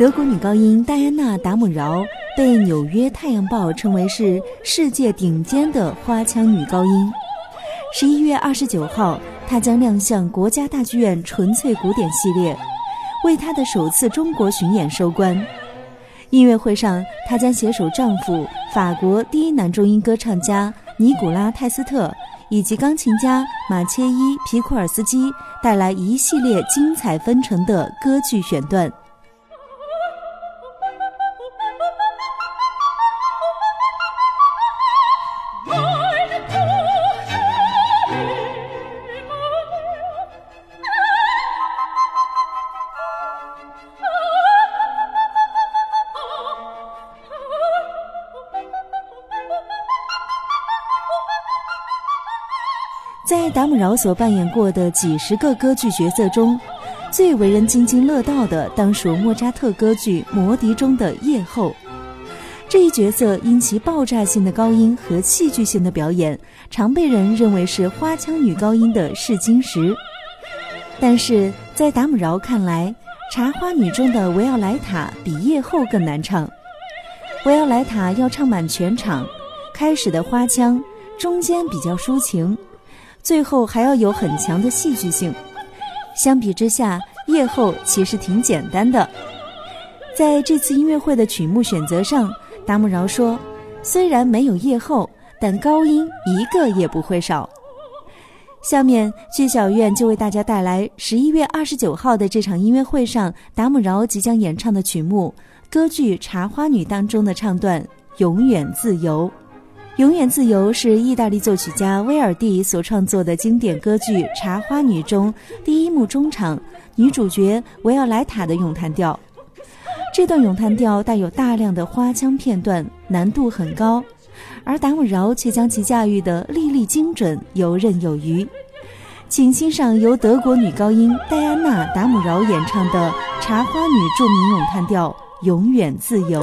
德国女高音戴安娜·达姆饶被《纽约太阳报》称为是世界顶尖的花腔女高音。十一月二十九号，她将亮相国家大剧院纯粹古典系列，为她的首次中国巡演收官。音乐会上，她将携手丈夫法国第一男中音歌唱家尼古拉·泰斯特以及钢琴家马切伊·皮库尔斯基，带来一系列精彩纷呈的歌剧选段。在达姆饶所扮演过的几十个歌剧角色中，最为人津津乐道的当属莫扎特歌剧《魔笛》中的夜后。这一角色因其爆炸性的高音和戏剧性的表演，常被人认为是花腔女高音的试金石。但是在达姆饶看来，《茶花女》中的维奥莱塔比夜后更难唱。维奥莱塔要唱满全场，开始的花腔，中间比较抒情。最后还要有很强的戏剧性。相比之下，夜后其实挺简单的。在这次音乐会的曲目选择上，达姆饶说：“虽然没有夜后，但高音一个也不会少。”下面，剧小院就为大家带来十一月二十九号的这场音乐会上，达姆饶即将演唱的曲目——歌剧《茶花女》当中的唱段《永远自由》。《永远自由》是意大利作曲家威尔蒂所创作的经典歌剧《茶花女》中第一幕中场女主角维奥莱塔的咏叹调。这段咏叹调带有大量的花腔片段，难度很高，而达姆饶却将其驾驭得粒粒精准、游刃有余。请欣赏由德国女高音戴安娜·达姆饶演唱的《茶花女》著名咏叹调《永远自由》。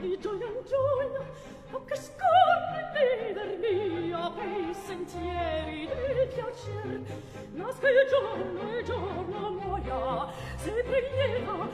di gioia in gioia o che scorre in vedermi per i sentieri del piacer. Nasca il giorno e giorno muoia se preghiera